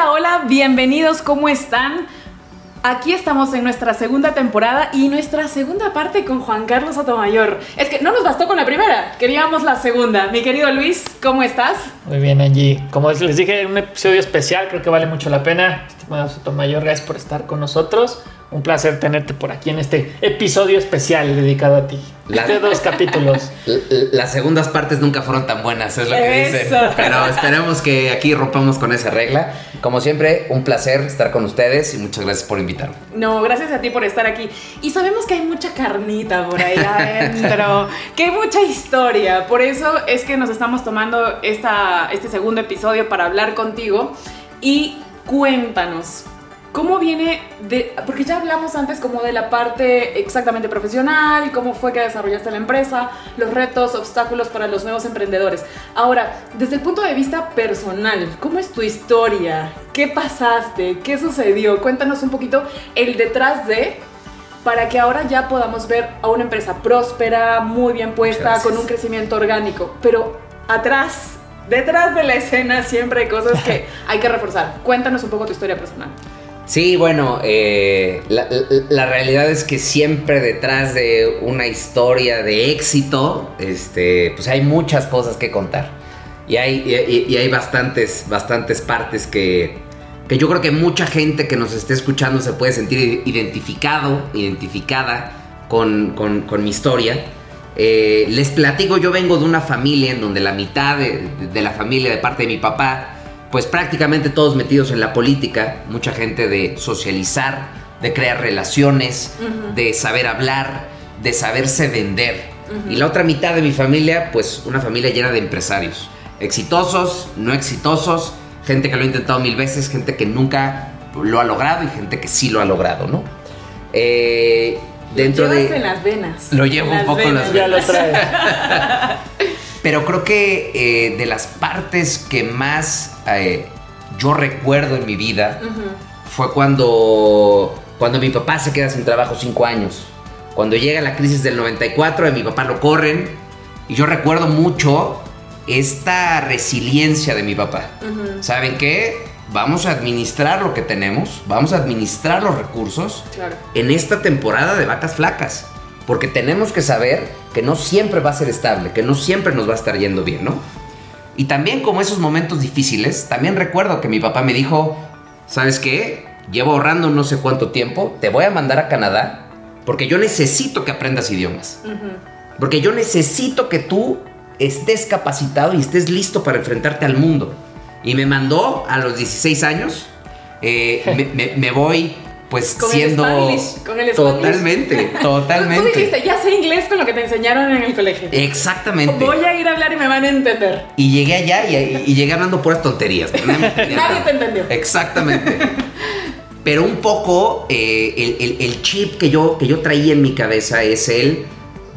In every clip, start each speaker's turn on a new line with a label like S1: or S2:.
S1: Hola, hola, bienvenidos, ¿cómo están? Aquí estamos en nuestra segunda temporada y nuestra segunda parte con Juan Carlos Sotomayor. Es que no nos bastó con la primera, queríamos la segunda. Mi querido Luis, ¿cómo estás?
S2: Muy bien, Angie. Como les dije, un episodio especial, creo que vale mucho la pena. Estimado Sotomayor, gracias por estar con nosotros. Un placer tenerte por aquí en este episodio especial dedicado a ti.
S3: La-
S2: De dos capítulos.
S3: Las segundas partes nunca fueron tan buenas, es lo que
S1: Eso.
S3: dicen. Pero esperemos que aquí rompamos con esa regla. Como siempre, un placer estar con ustedes y muchas gracias por invitarme.
S1: No, gracias a ti por estar aquí. Y sabemos que hay mucha carnita por ahí adentro, que hay mucha historia. Por eso es que nos estamos tomando esta, este segundo episodio para hablar contigo. Y cuéntanos, ¿cómo viene de...? Porque ya hablamos antes como de la parte exactamente profesional, cómo fue que desarrollaste la empresa, los retos, obstáculos para los nuevos emprendedores. Ahora, desde el punto de vista personal, ¿cómo es tu historia? ¿Qué pasaste? ¿Qué sucedió? Cuéntanos un poquito el detrás de para que ahora ya podamos ver a una empresa próspera, muy bien puesta,
S3: Gracias.
S1: con un crecimiento orgánico. Pero atrás, detrás de la escena siempre hay cosas que hay que reforzar. Cuéntanos un poco tu historia personal.
S3: Sí, bueno, eh, la, realidad es que siempre detrás de una historia de éxito, este, pues hay muchas cosas que contar. Y hay, y, hay bastantes, bastantes partes que, que yo creo que mucha gente que nos esté escuchando se puede sentir identificado, identificada con, con- con mi historia. Eh, les platico, yo vengo de una familia en donde la mitad de, de la familia de parte de mi papá, pues prácticamente todos metidos en la política, mucha gente de socializar, de crear relaciones, de saber hablar, de saberse vender. Y la otra mitad de mi familia, pues una familia llena de empresarios, exitosos, no exitosos, gente que lo ha intentado mil veces, gente que nunca lo ha logrado y gente que sí lo ha logrado, ¿no? Eh, dentro
S1: Lo
S3: de...
S1: en las venas.
S3: Lo llevo
S1: En
S3: un poco en las
S2: Ya lo trae.
S3: Pero creo que eh, de las partes que más eh, yo recuerdo en mi vida fue cuando, cuando mi papá se queda sin trabajo cinco años. Cuando llega la crisis del 94, a mi papá lo corren. Y yo recuerdo mucho esta resiliencia de mi papá.
S1: Ujú.
S3: ¿Saben qué? Vamos a administrar lo que tenemos, vamos a administrar los recursos
S1: Claro.
S3: en esta temporada de vacas flacas. Porque tenemos que saber que no siempre va a ser estable, que no siempre nos va a estar yendo bien, ¿no? Y también como esos momentos difíciles, también recuerdo que mi papá me dijo, ¿sabes qué? Llevo ahorrando no sé cuánto tiempo, te voy a mandar a Canadá porque yo necesito que aprendas idiomas. Porque yo necesito que tú estés capacitado y estés listo para enfrentarte al mundo. Y me mandó a los 16 años. eh, me, me- me voy pues
S1: Con el
S3: siendo...
S1: Spanglish, con el Spanglish.
S3: totalmente,
S1: Tú
S3: totalmente.
S1: dijiste, ya sé inglés con lo que te enseñaron en el colegio.
S3: Exactamente.
S1: Voy a ir a hablar y me van a entender.
S3: Y llegué allá y, y llegué hablando puras tonterías.
S1: Nadie te entendió.
S3: Exactamente. Pero un poco eh, el, el- el chip que yo, que yo traía en mi cabeza es el,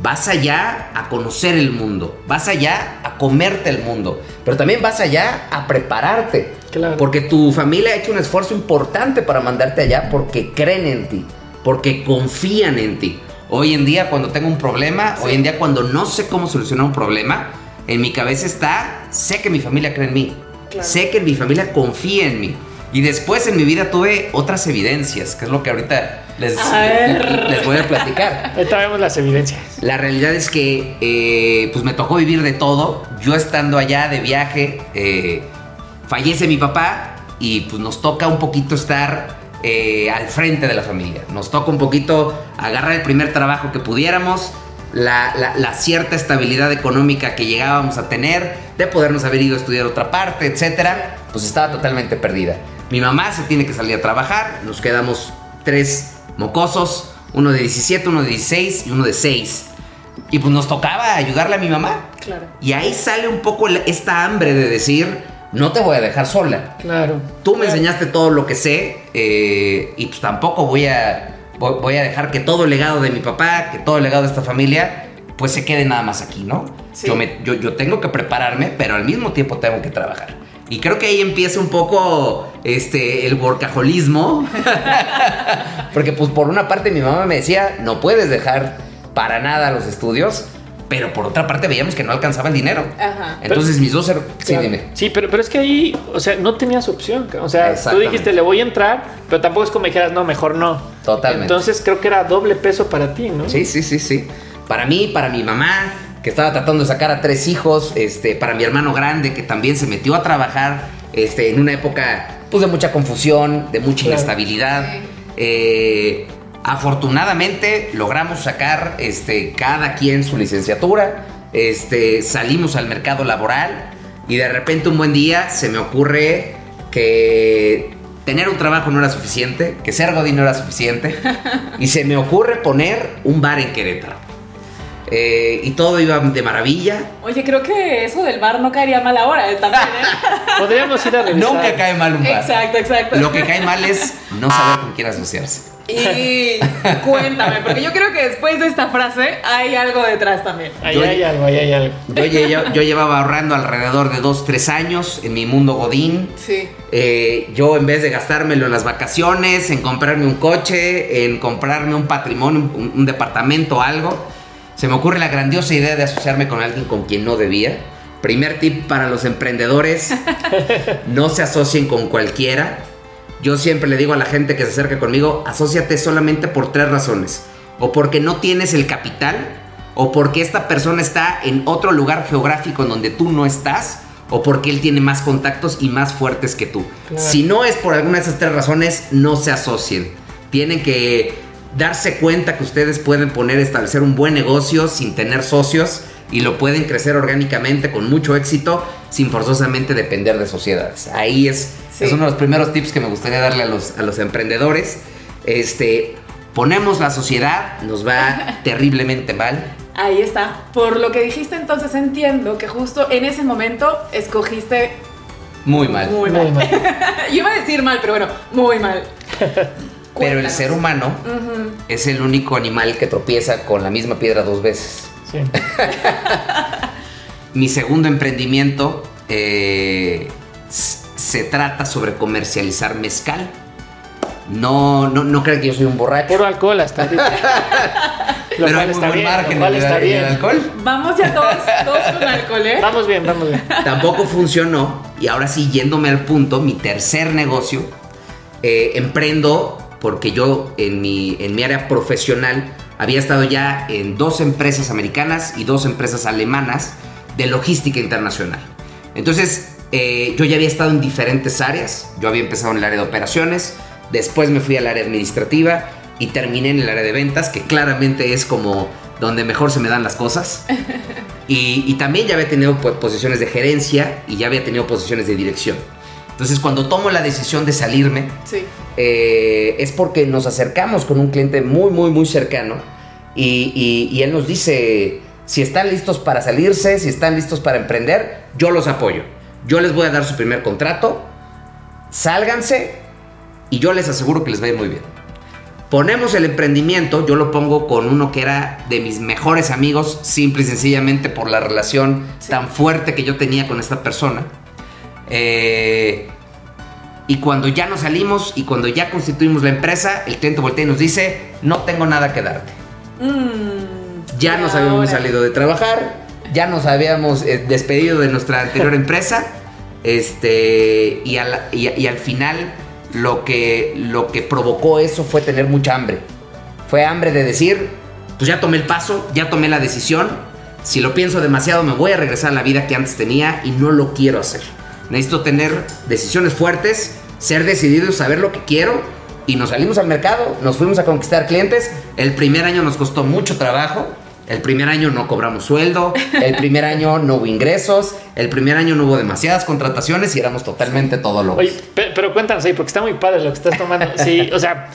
S3: vas allá a conocer el mundo, vas allá a comerte el mundo, pero también vas allá a prepararte.
S2: Claro.
S3: Porque tu familia ha hecho un esfuerzo importante para mandarte allá porque creen en ti, porque confían en ti. Hoy en día cuando tengo un problema, hoy en día cuando no sé cómo solucionar un problema, en mi cabeza está, sé que mi familia cree en mí,
S1: Claro.
S3: sé que mi familia confía en mí. Y después en mi vida tuve otras evidencias, que es lo que ahorita les, les voy a platicar.
S2: Ahí traemos las evidencias.
S3: La realidad es que eh, pues me tocó vivir de todo. Yo estando allá de viaje, eh, fallece mi papá y pues nos toca un poquito estar eh, al frente de la familia. Nos toca un poquito agarrar el primer trabajo que pudiéramos, la, la- la cierta estabilidad económica que llegábamos a tener, de podernos haber ido a estudiar otra parte, etcétera, pues estaba totalmente perdida. Mi mamá se tiene que salir a trabajar, nos quedamos tres mocosos, uno de 17, uno de 16 y uno de 6. Y pues nos tocaba ayudarle a mi mamá.
S1: Claro.
S3: Y ahí sale un poco esta hambre de decir, no te voy a dejar sola.
S2: Claro.
S3: Tú me enseñaste todo lo que sé eh, y pues tampoco voy a, voy, a dejar que todo el legado de mi papá, que todo el legado de esta familia, pues se quede nada más aquí, ¿no?
S1: Sí.
S3: Yo, me- yo, yo tengo que prepararme, pero al mismo tiempo tengo que trabajar. Y creo que ahí empieza un poco este, el workaholismo. Porque pues por una parte mi mamá me decía, no puedes dejar para nada los estudios. Pero por otra parte veíamos que no alcanzaba el dinero.
S1: Ajá.
S3: Entonces mis dos... her- Sí,
S2: Claro.
S3: dime.
S2: Sí, pero, pero es que ahí, o sea, no tenías opción. O sea, tú dijiste, le voy a entrar, pero tampoco es como dijeras, no, mejor no.
S3: Totalmente.
S2: Entonces creo que era doble peso para ti, ¿no?
S3: Sí, sí, sí, sí. Para mí, para mi mamá, que estaba tratando de sacar a tres hijos, este, para mi hermano grande, que también se metió a trabajar este, en una época pues, de mucha confusión, de mucha
S2: Claro.
S3: inestabilidad.
S1: Sí.
S3: Eh, afortunadamente logramos sacar este, cada quien su licenciatura, este, salimos al mercado laboral y de repente un buen día se me ocurre que tener un trabajo no era suficiente, que ser godín no era suficiente y se me ocurre poner un bar en Querétaro. Eh, y todo iba de maravilla.
S1: Oye, creo que eso del bar no caería mal ahora eh, también, ¿eh?
S2: Podríamos ir a revisar.
S3: Nunca cae mal un bar.
S1: exacto, exacto.
S3: Lo que cae mal es no saber con quién asociarse.
S1: Y cuéntame, porque yo creo que después de esta frase hay algo detrás también.
S2: Ahí
S3: Yo-
S2: hay algo, ahí hay algo.
S3: Yo, lle- yo llevaba ahorrando alrededor de 2, 3 años en mi mundo godín.
S1: Sí.
S3: Eh, yo en vez de gastármelo en las vacaciones, en comprarme un coche, en comprarme un patrimonio, un, un departamento, algo, se me ocurre la grandiosa idea de asociarme con alguien con quien no debía. Primer tip para los emprendedores, no se asocien con cualquiera. Yo siempre le digo a la gente que se acerca conmigo, asóciate solamente por tres razones. O porque no tienes el capital, o porque esta persona está en otro lugar geográfico en donde tú no estás, o porque él tiene más contactos y más fuertes que tú.
S2: Claro.
S3: Si no es por alguna de esas tres razones, no se asocien. Tienen que darse cuenta que ustedes pueden poner, establecer un buen negocio sin tener socios y lo pueden crecer orgánicamente con mucho éxito sin forzosamente depender de sociedades. Ahí es,
S1: Sí.
S3: es uno de los primeros tips que me gustaría darle a los, a los emprendedores. Este, ponemos la sociedad, nos va terriblemente mal.
S1: Ahí está. Por lo que dijiste, entonces entiendo que justo en ese momento escogiste
S3: Muy mal.
S1: muy
S2: Muy
S1: mal. Yo iba a decir mal, pero bueno, muy mal.
S3: Pero el ser humano es el único animal que tropieza con la misma piedra dos veces.
S2: Sí.
S3: Mi segundo emprendimiento eh, se trata sobre comercializar mezcal. No, no, no crean que yo soy un borracho.
S2: Puro alcohol hasta ahorita. Lo
S3: pero
S2: cual
S3: hay muy
S2: está
S3: buen
S2: bien,
S3: margen el-
S2: está
S3: en el
S2: bien.
S3: alcohol.
S1: Vamos ya todos, todos con alcohol, ¿eh?
S2: Vamos bien, vamos bien.
S3: Tampoco funcionó. Y ahora sí, yéndome al punto, mi tercer negocio, eh, emprendo porque yo en mi, en mi área profesional había estado ya en dos empresas americanas y dos empresas alemanas de logística internacional. Entonces, eh, yo ya había estado en diferentes áreas. Yo había empezado en el área de operaciones, después me fui al área administrativa y terminé en el área de ventas, que claramente es como donde mejor se me dan las cosas. Y, y también ya había tenido posiciones de gerencia y ya había tenido posiciones de dirección. Entonces, cuando tomo la decisión de salirme,
S1: Sí.
S3: eh, es porque nos acercamos con un cliente muy, muy, muy cercano y, y- y él nos dice, si están listos para salirse, si están listos para emprender, yo los apoyo. Yo les voy a dar su primer contrato, sálganse y yo les aseguro que les va a ir muy bien. Ponemos el emprendimiento, yo lo pongo con uno que era de mis mejores amigos, simple y sencillamente por la relación
S1: Sí.
S3: tan fuerte que yo tenía con esta persona. Eh, y cuando ya nos salimos y cuando ya constituimos la empresa, el cliente voltea y nos dice, no tengo nada que darte.
S1: Mm,
S3: Ya nos habíamos salido de trabajar, ya nos habíamos eh, despedido de nuestra anterior empresa, este, y al, final lo que, lo que provocó eso fue tener mucha hambre. Fue hambre de decir, pues ya tomé el paso, ya tomé la decisión, si lo pienso demasiado me voy a regresar a la vida que antes tenía y no lo quiero hacer. Necesito tener decisiones fuertes, ser decidido, saber lo que quiero y nos salimos al mercado, nos fuimos a conquistar clientes. El primer año nos costó mucho trabajo. El primer año no cobramos sueldo, el primer año no hubo ingresos, el primer año no hubo demasiadas contrataciones y éramos totalmente todo locos.
S2: Oye, pe- pero cuéntanos ahí, porque está muy padre lo que estás tomando. Sí, o sea,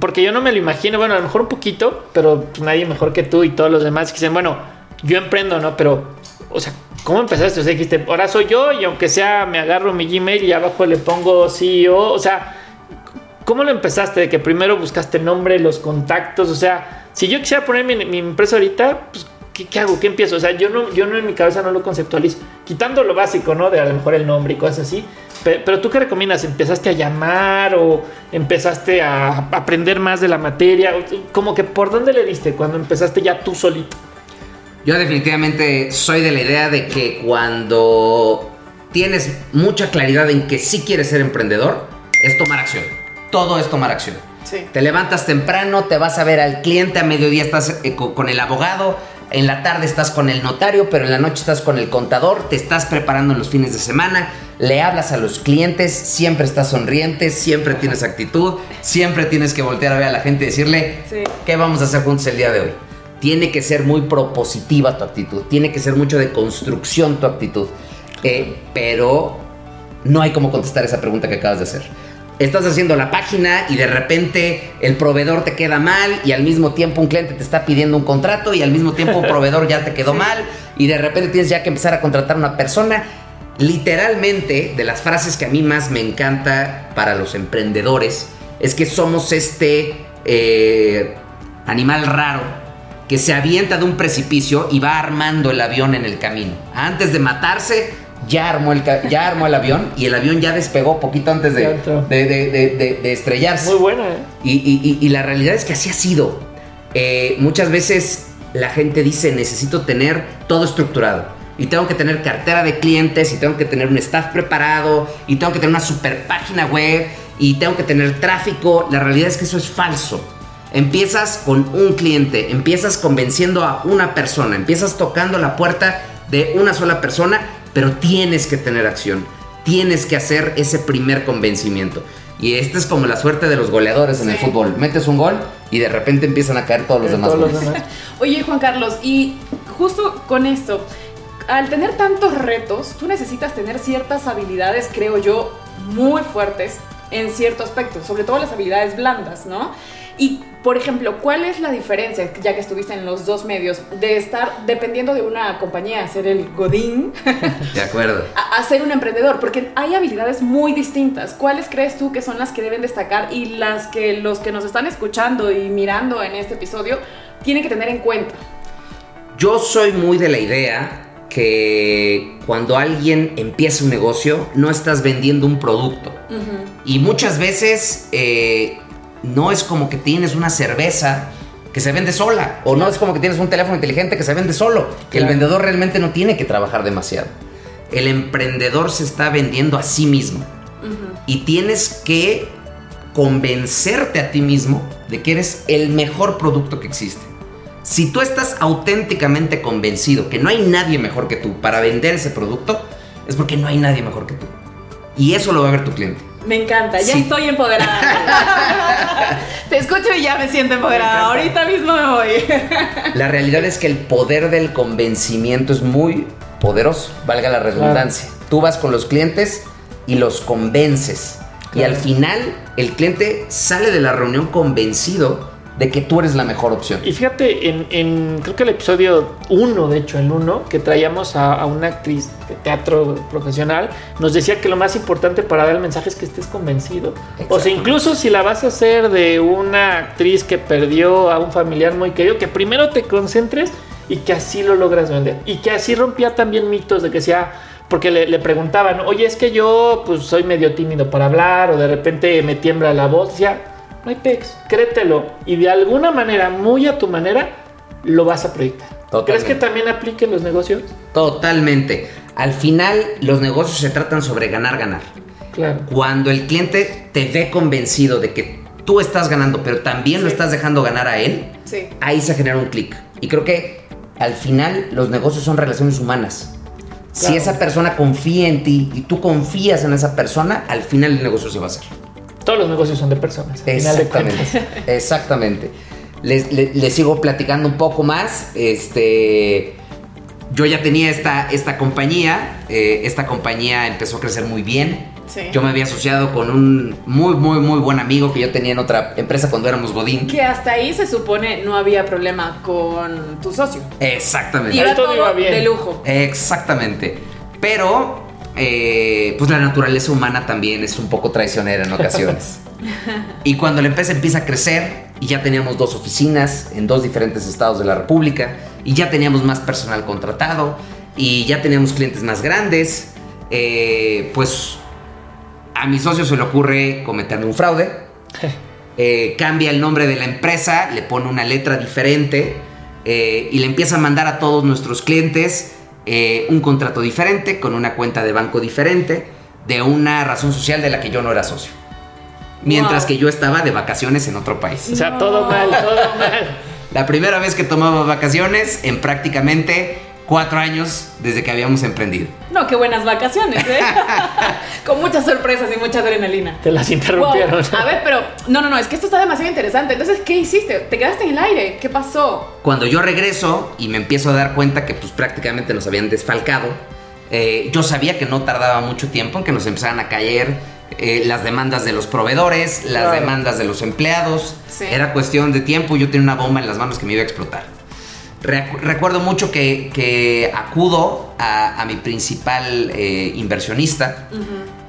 S2: porque yo no me lo imagino, bueno, a lo mejor un poquito, pero nadie mejor que tú y todos los demás que dicen, bueno, yo emprendo, ¿no? Pero, o sea, ¿cómo empezaste? O sea, dijiste, ahora soy yo y aunque sea, me agarro mi Gmail y abajo le pongo CEO, o sea, ¿cómo lo empezaste? De que primero buscaste nombre, los contactos, o sea, si yo quisiera poner mi, mi empresa ahorita, pues, ¿qué, qué hago? ¿Qué empiezo? O sea, yo no, yo no en mi cabeza no lo conceptualizo. Quitando lo básico, ¿no? De a lo mejor el nombre y cosas así. Pe- Pero, tú qué recomiendas? ¿Empezaste a llamar o empezaste a aprender más de la materia? Como que por dónde le diste cuando empezaste ya tú solito.
S3: Yo definitivamente soy de la idea de que cuando tienes mucha claridad en que sí quieres ser emprendedor, es tomar acción. Todo es tomar acción.
S1: Sí.
S3: Te levantas temprano, te vas a ver al cliente, a mediodía estás eh, co- con el abogado, en la tarde estás con el notario, pero en la noche estás con el contador, te estás preparando en los fines de semana, le hablas a los clientes, siempre estás sonriente, siempre tienes actitud, siempre tienes que voltear a ver a la gente y decirle,
S1: Sí.
S3: ¿qué vamos a hacer juntos el día de hoy? Tiene que ser muy propositiva tu actitud, tiene que ser mucho de construcción tu actitud, Eh, pero no hay como contestar esa pregunta que acabas de hacer. Estás haciendo la página y de repente el proveedor te queda mal y al mismo tiempo un cliente te está pidiendo un contrato y al mismo tiempo un proveedor ya te quedó mal y de repente tienes ya que empezar a contratar a una persona. Literalmente, de las frases que a mí más me encanta para los emprendedores, es que somos este eh, animal raro que se avienta de un precipicio y va armando el avión en el camino. Antes de matarse, ya armó el, ya armó el avión y el avión ya despegó poquito antes de, de- de- de- de- de estrellarse.
S2: Muy buena, ¿eh?
S3: Y, y- y- y la realidad es que así ha sido. Eh, muchas veces la gente dice necesito tener todo estructurado. Y tengo que tener cartera de clientes, y tengo que tener un staff preparado, y tengo que tener una super página web, y tengo que tener tráfico. La realidad es que eso es falso. Empiezas con un cliente, empiezas convenciendo a una persona, empiezas tocando la puerta de una sola persona, pero tienes que tener acción. Tienes que hacer ese primer convencimiento. Y esta es como la suerte de los goleadores en el fútbol. Metes un gol y de repente empiezan a caer todos los demás
S2: Todos los
S3: goles.
S2: demás.
S1: Oye, Juan Carlos, y justo con esto, al tener tantos retos, tú necesitas tener ciertas habilidades, creo yo, muy fuertes en cierto aspecto, sobre todo las habilidades blandas, ¿no? Y, por ejemplo, ¿cuál es la diferencia, ya que estuviste en los dos medios, de estar dependiendo de una compañía, ser el Godín,
S3: De acuerdo.
S1: a, a ser un emprendedor? Porque hay habilidades muy distintas. ¿Cuáles crees tú que son las que deben destacar y las que los que nos están escuchando y mirando en este episodio tienen que tener en cuenta?
S3: Yo soy muy de la idea que cuando alguien empieza un negocio, no estás vendiendo un producto. Y muchas veces eh, no es como que tienes una cerveza que se vende sola, o no es como que tienes un teléfono inteligente que se vende solo. que El vendedor realmente no tiene que trabajar demasiado. El emprendedor se está vendiendo a sí mismo. Y tienes que convencerte a ti mismo de que eres el mejor producto que existe. Si tú estás auténticamente convencido que no hay nadie mejor que tú para vender ese producto, es porque no hay nadie mejor que tú. Y eso lo va a ver tu cliente.
S1: Me encanta, ya
S3: Sí.
S1: estoy empoderada. Te escucho y ya me siento empoderada.
S2: Me
S1: Ahorita mismo me voy.
S3: La realidad es que el poder del convencimiento es muy poderoso, valga la redundancia. Tú vas con los clientes y los convences. Y
S2: Claro.
S3: al final el cliente sale de la reunión convencido de que tú eres la mejor opción.
S2: Y fíjate, en, en- creo que el episodio 1, de hecho, el 1, que traíamos a, a una actriz de teatro profesional, nos decía que lo más importante para dar el mensaje es que estés convencido. O sea, incluso si la vas a hacer de una actriz que perdió a un familiar muy querido, que primero te concentres y que así lo logras vender. Y que así rompía también mitos de que sea... Porque le, le preguntaban, oye, es que yo pues soy medio tímido para hablar o de repente me tiembla la voz. Ya, no hay pex, créetelo. Y de alguna manera, muy a tu manera, lo vas a proyectar.
S3: Totalmente.
S2: ¿Crees que también aplique en los negocios?
S3: Totalmente. Al final los negocios se tratan sobre ganar, ganar.
S2: Claro.
S3: Cuando el cliente te ve convencido de que tú estás ganando, pero también lo estás dejando ganar a él,
S1: Sí.
S3: ahí se genera un clic. Y creo que al final los negocios son relaciones humanas. Si esa persona confía en ti y tú confías en esa persona, al final el negocio se va a hacer.
S2: Todos los negocios son de personas. al final de cuentas.
S3: Exactamente. Exactamente. Les, les- les sigo platicando un poco más. Este. Yo ya tenía esta, esta compañía. eh, esta compañía empezó a crecer muy bien.
S1: Sí.
S3: Yo me había asociado con un muy, muy, muy buen amigo que yo tenía en otra empresa cuando éramos Godín.
S1: Que hasta ahí se supone no había problema con tu socio.
S3: Exactamente.
S2: Todo
S1: todo
S2: iba bien.
S1: de lujo.
S3: Exactamente. Pero, eh, pues la naturaleza humana también es un poco traicionera en ocasiones. y cuando la empresa empieza a crecer, y ya teníamos dos oficinas en dos diferentes estados de la República, y ya teníamos más personal contratado, y ya teníamos clientes más grandes, eh, pues a mi socio se le ocurre cometerme un fraude. Eh, cambia el nombre de la empresa, le pone una letra diferente eh, y le empieza a mandar a todos nuestros clientes eh, un contrato diferente, con una cuenta de banco diferente, de una razón social de la que yo no era socio. Mientras
S1: Wow.
S3: que yo estaba de vacaciones en otro país.
S2: O sea,
S1: No.
S2: todo mal, todo mal.
S3: La primera vez que tomaba vacaciones en prácticamente cuatro años desde que habíamos emprendido.
S1: No, qué buenas vacaciones, ¿eh? Con muchas sorpresas y mucha adrenalina.
S2: Te las interrumpieron.
S1: Wow. A ver, pero no, no, no, es que esto está demasiado interesante. Entonces, ¿qué hiciste? ¿Te quedaste en el aire? ¿Qué pasó?
S3: Cuando yo regreso y me empiezo a dar cuenta que pues prácticamente nos habían desfalcado, eh, yo sabía que no tardaba mucho tiempo en que nos empezaran a caer eh, las demandas de los proveedores, las
S2: Claro.
S3: demandas de los empleados.
S1: Sí.
S3: Era cuestión de tiempo, yo tenía una bomba en las manos que me iba a explotar. Recu- recuerdo mucho que, que acudo a, a mi principal eh, inversionista.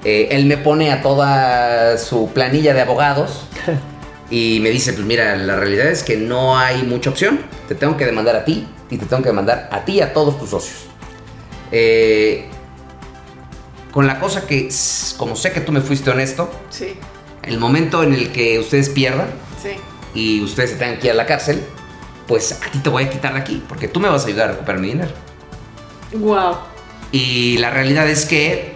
S3: Eh, él me pone a toda su planilla de abogados y me dice, pues mira, la realidad es que no hay mucha opción. Te tengo que demandar a ti y te tengo que demandar a ti y a todos tus socios. Eh, con la cosa que, como sé que tú me fuiste honesto,
S1: Sí,
S3: el momento en el que ustedes pierdan
S1: sí.
S3: y ustedes se tengan que ir a la cárcel, pues a ti te voy a quitar de aquí, porque tú me vas a ayudar a recuperar mi dinero.
S1: Wow.
S3: Y la realidad es que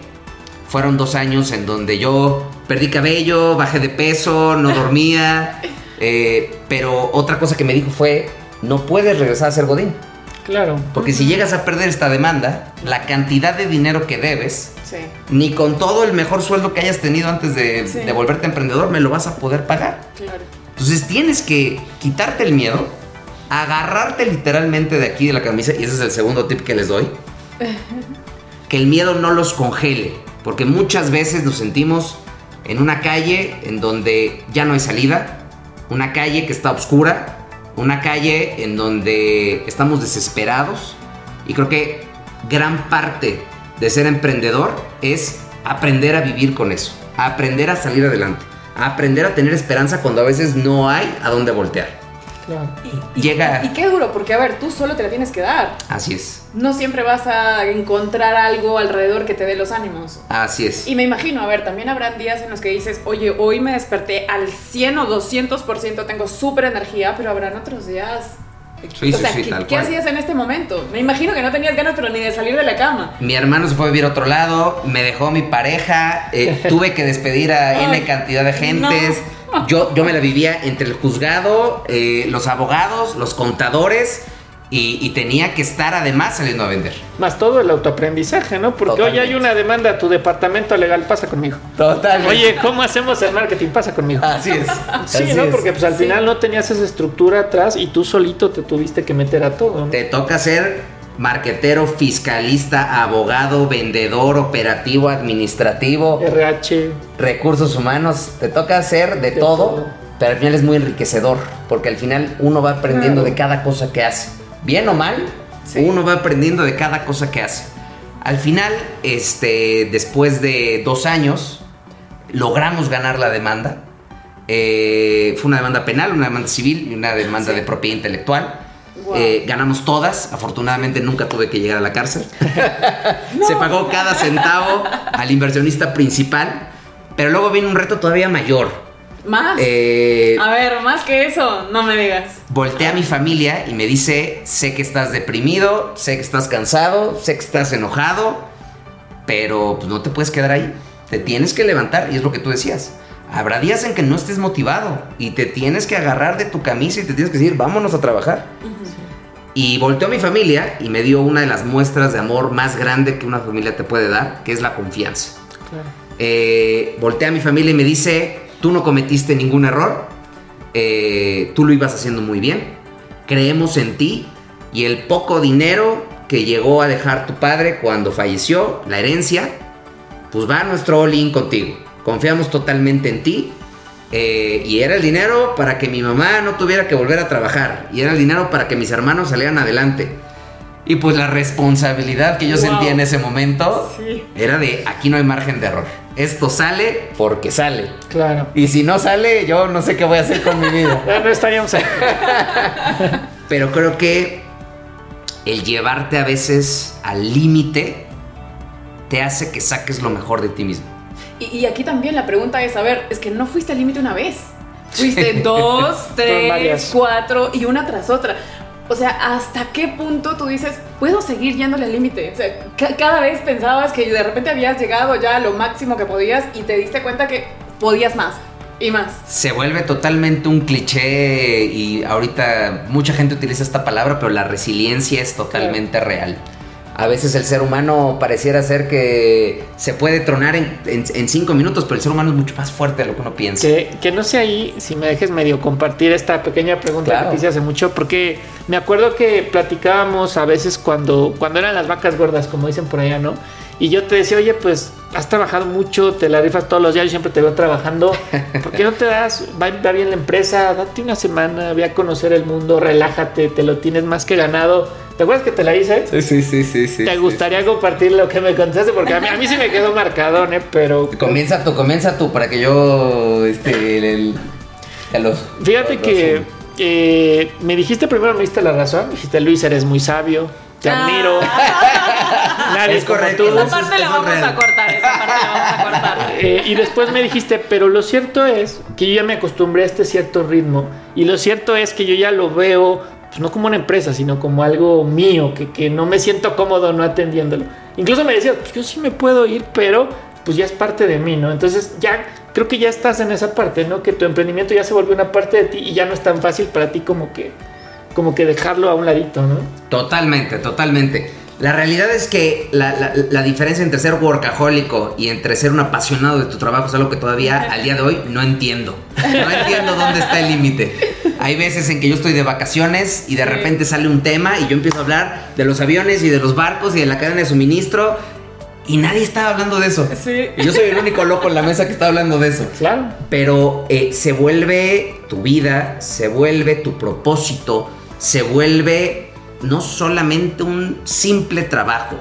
S3: fueron dos años en donde yo perdí cabello, bajé de peso, no dormía. eh, pero otra cosa que me dijo fue, no puedes regresar a ser Godín.
S2: Claro.
S3: Porque si llegas a perder esta demanda, la cantidad de dinero que debes,
S1: Sí.
S3: ni con todo el mejor sueldo que hayas tenido antes de,
S1: Sí.
S3: de volverte emprendedor, me lo vas a poder pagar.
S1: Claro.
S3: Entonces tienes que quitarte el miedo, agarrarte literalmente de aquí de la camisa, y ese es el segundo tip que les doy, que el miedo no los congele, porque muchas veces nos sentimos en una calle en donde ya no hay salida, una calle que está oscura, una calle en donde estamos desesperados, y creo que gran parte de ser emprendedor es aprender a vivir con eso, aprender a salir adelante, aprender a tener esperanza cuando a veces no hay a dónde voltear.
S2: Claro.
S1: Y,
S3: Llega-
S1: y qué duro, porque a ver, tú solo te la tienes que dar.
S3: Así es,
S1: No siempre vas a encontrar algo alrededor que te dé los ánimos.
S3: así es.
S1: Y me imagino, a ver, también habrán días en los que dices, oye, hoy me desperté al 100 o 200%, tengo súper energía, pero habrán otros días.
S3: Sí,
S1: o
S3: sí,
S1: sea,
S3: sí,
S1: ¿qué,
S3: tal
S1: qué
S3: cual.
S1: hacías en este momento? Me imagino que no tenías ganas, pero ni de salir de la cama.
S3: Mi hermano se fue a vivir a otro lado, me dejó mi pareja, eh, tuve que despedir a
S1: Ay,
S3: N cantidad de gentes.
S1: no.
S3: Yo, yo me la vivía entre el juzgado, eh, los abogados, los contadores y, y tenía que estar además saliendo a vender.
S2: Más todo el autoaprendizaje, ¿no? Porque hoy hay una demanda a tu departamento legal, pasa conmigo.
S3: Total.
S2: Oye, ¿cómo hacemos el marketing? Pasa conmigo.
S3: así es.
S2: Sí,
S3: así
S2: ¿no?
S3: es.
S2: Porque pues al
S1: Sí.
S2: final no tenías esa estructura atrás y tú solito te tuviste que meter a todo, ¿no?
S3: Te toca ser marquetero, fiscalista, abogado, vendedor, operativo, administrativo,
S2: RH.
S3: recursos humanos. Te toca hacer de,
S2: De
S3: todo,
S2: todo.
S3: pero al final es muy enriquecedor, porque al final uno va aprendiendo
S2: Claro.
S3: de cada cosa que hace. Bien o mal,
S1: Sí.
S3: uno va aprendiendo de cada cosa que hace. Al final, este, después de dos años, logramos ganar la demanda. Eh, fue una demanda penal, una demanda civil y una demanda
S1: Sí.
S3: de propiedad intelectual.
S1: Wow.
S3: Eh, ganamos todas. Afortunadamente nunca tuve que llegar a la cárcel. Se pagó cada centavo al inversionista principal. Pero luego viene un reto todavía mayor.
S1: Más.
S3: Eh,
S1: a ver, más que eso, no me digas.
S3: volteé a mi familia y me dice, sé que estás deprimido, sé que estás cansado, sé que estás enojado, pero pues no te puedes quedar ahí. Te tienes que levantar y es lo que tú decías. Habrá días en que no estés motivado y te tienes que agarrar de tu camisa y te tienes que decir, vámonos a trabajar. Y volteó a mi familia y me dio una de las muestras de amor más grande que una familia te puede dar, que es la confianza.
S2: Claro.
S3: Eh, voltea a mi familia y me dice, tú no cometiste ningún error, eh, tú lo ibas haciendo muy bien, creemos en ti y el poco dinero que llegó a dejar tu padre cuando falleció, la herencia, pues va a nuestro all-in contigo. Confiamos totalmente en ti. eh, y era el dinero para que mi mamá no tuviera que volver a trabajar. Y era el dinero para que mis hermanos salieran adelante. Y pues la responsabilidad que yo
S1: Wow.
S3: sentía en ese momento
S1: Sí.
S3: era de aquí no hay margen de error. Esto sale porque sale.
S2: Claro.
S3: Y si no sale, yo no sé qué voy a hacer con mi vida.
S2: No estaríamos ahí.
S3: Pero creo que el llevarte a veces al límite te hace que saques lo mejor de ti mismo.
S1: Y, y aquí también la pregunta es, a ver, es que no fuiste al límite una vez. Fuiste dos, tres, cuatro y una tras otra. o sea, ¿hasta qué punto tú dices, puedo seguir yéndole al límite? O sea, cada vez pensabas que de repente habías llegado ya a lo máximo que podías y te diste cuenta que podías más y más.
S3: Se vuelve totalmente un cliché y ahorita mucha gente utiliza esta palabra, pero la resiliencia es totalmente real. A veces el ser humano pareciera ser que se puede tronar en, cinco minutos, pero el ser humano es mucho más fuerte de lo que uno piensa.
S2: Que, no sé ahí si me dejes medio compartir esta pequeña pregunta que te hice hace mucho, porque me acuerdo que platicábamos a veces cuando, cuando eran las vacas gordas, como dicen por allá, ¿no? Y yo te decía, oye, pues has trabajado mucho, te la rifas todos los días, yo siempre te veo trabajando. ¿Por qué no te das, va, va, bien la empresa, date una semana, ve a conocer el mundo, relájate, te lo tienes más que ganado? ¿Te acuerdas que te la hice?
S3: Sí, sí, sí, sí. sí
S2: ¿Te gustaría compartir lo que me contaste? Porque a mí, a mí sí me quedó marcadón, ¿eh? Pero...
S3: Comienza tú, comienza tú, para que yo, este, el,
S2: los, Fíjate que eh, me dijiste primero, me diste la razón, dijiste, Luis, eres muy sabio, te ah. admiro.
S3: Nadie es correcto.
S1: Esa parte la vamos a cortar, esa parte la vamos a cortar.
S2: Eh, y después me dijiste, pero lo cierto es que yo ya me acostumbré a este cierto ritmo. Y lo cierto es que yo ya lo veo, pues no como una empresa, sino como algo mío, que, que no me siento cómodo no atendiéndolo. Incluso me decía, pues yo sí me puedo ir, pero pues ya es parte de mí, ¿no? Entonces ya creo que ya estás en esa parte, ¿no? Que tu emprendimiento ya se volvió una parte de ti y ya no es tan fácil para ti como que como que dejarlo a un ladito, ¿no?
S3: Totalmente, totalmente. La realidad es que la, diferencia entre ser workahólico y entre ser un apasionado de tu trabajo es algo que todavía al día de hoy no entiendo. No entiendo dónde está el límite. Hay veces en que yo estoy de vacaciones y de repente sale un tema y yo empiezo a hablar de los aviones y de los barcos y de la cadena de suministro y nadie estaba hablando de eso.
S1: Sí.
S3: Yo soy el único loco en la mesa que está hablando de eso.
S2: Claro.
S3: Pero eh, se vuelve tu vida, se vuelve tu propósito, se vuelve no solamente un simple trabajo.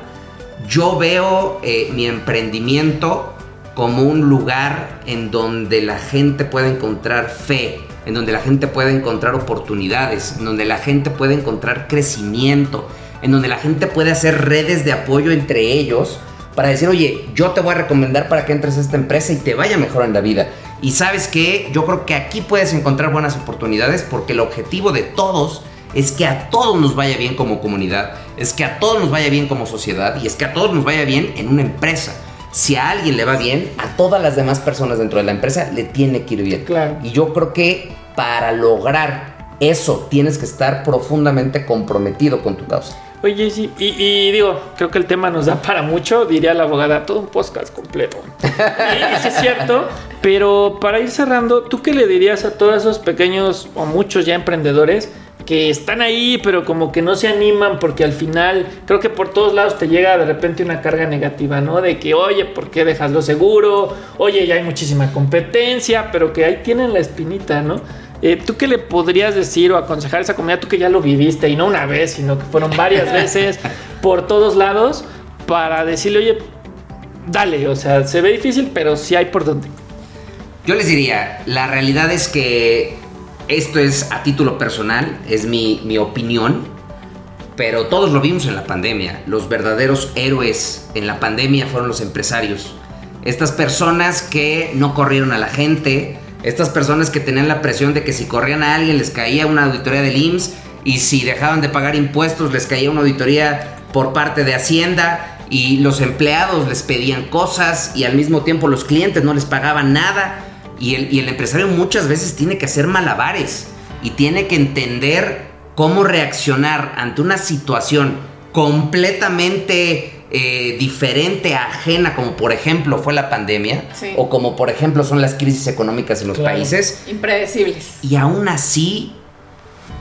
S3: Yo veo eh, mi emprendimiento como un lugar en donde la gente puede encontrar fe, en donde la gente puede encontrar oportunidades, en donde la gente puede encontrar crecimiento, en donde la gente puede hacer redes de apoyo entre ellos para decir, oye, yo te voy a recomendar para que entres a esta empresa y te vaya mejor en la vida. Y sabes que yo creo que aquí puedes encontrar buenas oportunidades porque el objetivo de todos es que a todos nos vaya bien como comunidad, es que a todos nos vaya bien como sociedad y es que a todos nos vaya bien en una empresa. Si a alguien le va bien, a todas las demás personas dentro de la empresa le tiene que ir bien.
S2: Claro.
S3: Y yo creo que para lograr eso tienes que estar profundamente comprometido con tu causa.
S2: Oye, sí, y, digo, creo que el tema nos da para mucho, diría la abogada, todo un podcast completo. y, es cierto, pero para ir cerrando, ¿tú qué le dirías a todos esos pequeños o muchos ya emprendedores que están ahí, pero como que no se animan porque al final creo que por todos lados te llega de repente una carga negativa, ¿no? De que, oye, ¿por qué dejas lo seguro? Oye, ya hay muchísima competencia, pero que ahí tienen la espinita, ¿no? Eh, ¿Tú qué le podrías decir o aconsejar a esa comunidad? Tú que ya lo viviste y no una vez, sino que fueron varias veces por todos lados para decirle, oye, dale, o sea, se ve difícil, pero sí hay por donde.
S3: Yo les diría, la realidad es que esto es a título personal, es mi, opinión, pero todos lo vimos en la pandemia. Los verdaderos héroes en la pandemia fueron los empresarios. Estas personas que no corrieron a la gente, estas personas que tenían la presión de que si corrían a alguien les caía una auditoría del IMSS y si dejaban de pagar impuestos les caía una auditoría por parte de Hacienda y los empleados les pedían cosas y al mismo tiempo los clientes no les pagaban nada y el, empresario muchas veces tiene que hacer malabares y tiene que entender cómo reaccionar ante una situación completamente eh, diferente, ajena, como por ejemplo fue la pandemia, o como por ejemplo son las crisis económicas en los países.
S1: Impredecibles.
S3: Y aún así,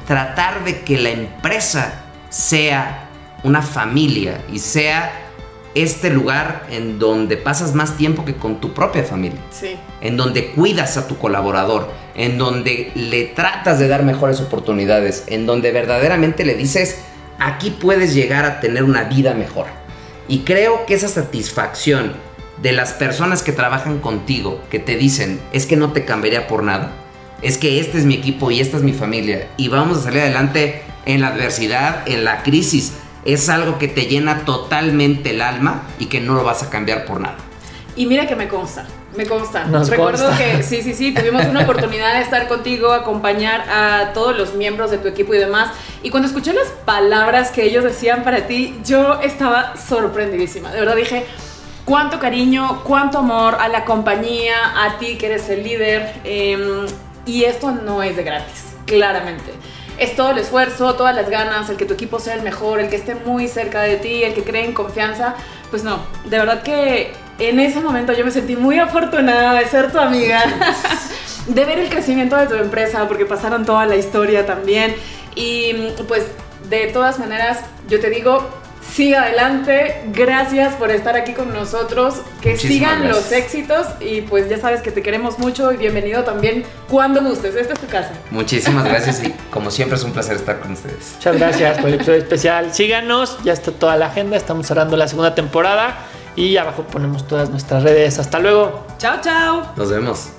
S3: tratar de que la empresa sea una familia y sea este lugar en donde pasas más tiempo que con tu propia familia.
S1: Sí.
S3: En donde cuidas a tu colaborador, en donde le tratas de dar mejores oportunidades, en donde verdaderamente le dices, aquí puedes llegar a tener una vida mejor. Y creo que esa satisfacción de las personas que trabajan contigo, que te dicen, es que no te cambiaría por nada, es que este es mi equipo y esta es mi familia, y vamos a salir adelante en la adversidad, en la crisis, es algo que te llena totalmente el alma y que no lo vas a cambiar por nada.
S1: Y mira que me consta, Me consta.
S2: Nos
S1: Recuerdo
S2: consta.
S1: que sí, sí, sí, tuvimos una oportunidad de estar contigo, acompañar a todos los miembros de tu equipo y demás. Y cuando escuché las palabras que ellos decían para ti, yo estaba sorprendidísima. De verdad dije, cuánto cariño, cuánto amor a la compañía, a ti que eres el líder. eh, y esto no es de gratis, claramente. Es todo el esfuerzo, todas las ganas, el que tu equipo sea el mejor, el que esté muy cerca de ti, el que cree en confianza. Pues no, de verdad que en ese momento yo me sentí muy afortunada de ser tu amiga, de ver el crecimiento de tu empresa, porque pasaron toda la historia también. Y pues de todas maneras, yo te digo, sigue adelante, gracias por estar aquí con nosotros, que
S3: Muchísimas
S1: sigan los éxitos y pues ya sabes que te queremos mucho y bienvenido también cuando gustes, esta es tu casa.
S3: Muchísimas gracias y como siempre es un placer estar con ustedes.
S2: Muchas gracias por el episodio especial. Síganos, ya está toda la agenda. Estamos cerrando la segunda temporada y abajo ponemos todas nuestras redes. Hasta luego.
S1: Chao, chao.
S3: Nos vemos.